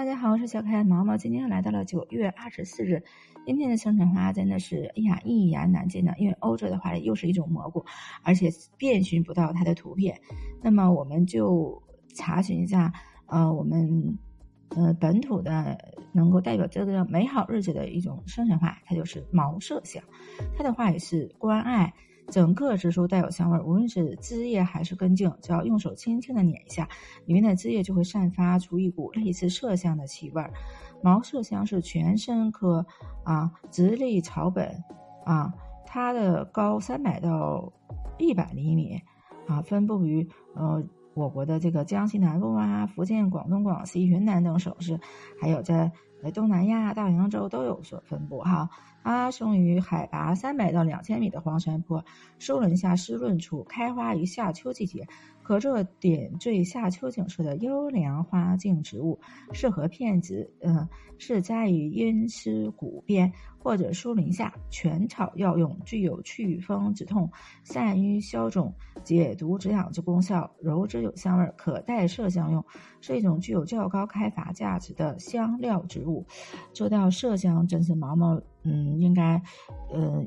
大家好，我是小可爱毛毛，今天又来到了九月二十四日。今天的生辰花真的是，哎呀，一言难尽呢。因为欧洲的话又是一种蘑菇，而且遍寻不到它的图片。那么我们就查询一下，呃，我们呃本土的能够代表这个美好日子的一种生辰花，它就是毛麝香。它的话也是关爱。整个植株带有香味，无论是枝叶还是根茎，只要用手轻轻的捻一下，里面的枝叶就会散发出一股类似麝香的气味。毛麝香是全身科啊直立草本啊，它的高三百到一百厘米啊，分布于呃我国的这个江西南部啊、福建、广东、广西、云南等省市，还有在。东南亚、大洋洲都有所分布哈。它生于海拔三百到两千米的黄山坡，树林下湿润处，开花于夏秋季节，可做点缀夏秋景色的优良花茎植物，适合片植。嗯，是栽于阴湿谷边或者树林下，全草药用，具有祛风止痛、散瘀消肿、解毒止痒之功效，柔之有香味，可代麝香用，是一种具有较高开发价值的香料植物。做到麝香，真是毛毛，嗯，应该，呃，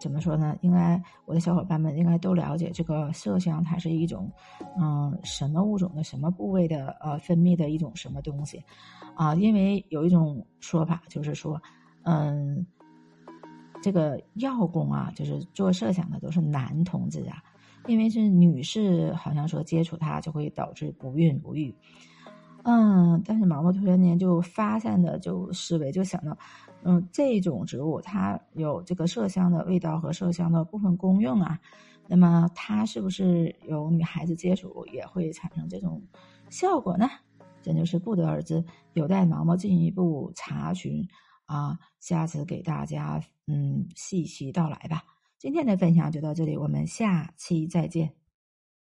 怎么说呢？应该我的小伙伴们应该都了解，这个麝香它是一种，嗯，什么物种的什么部位的呃分泌的一种什么东西，啊，因为有一种说法就是说，嗯，这个药工啊，就是做麝香的都是男同志啊，因为是女士好像说接触它就会导致不孕不育。嗯，但是毛毛突然间就发散的就思维就想到，嗯，这种植物它有这个麝香的味道和麝香的部分功用啊，那么它是不是有女孩子接触也会产生这种效果呢？真就是不得而知，有待毛毛进一步查询啊，下次给大家嗯细细道来吧。今天的分享就到这里，我们下期再见。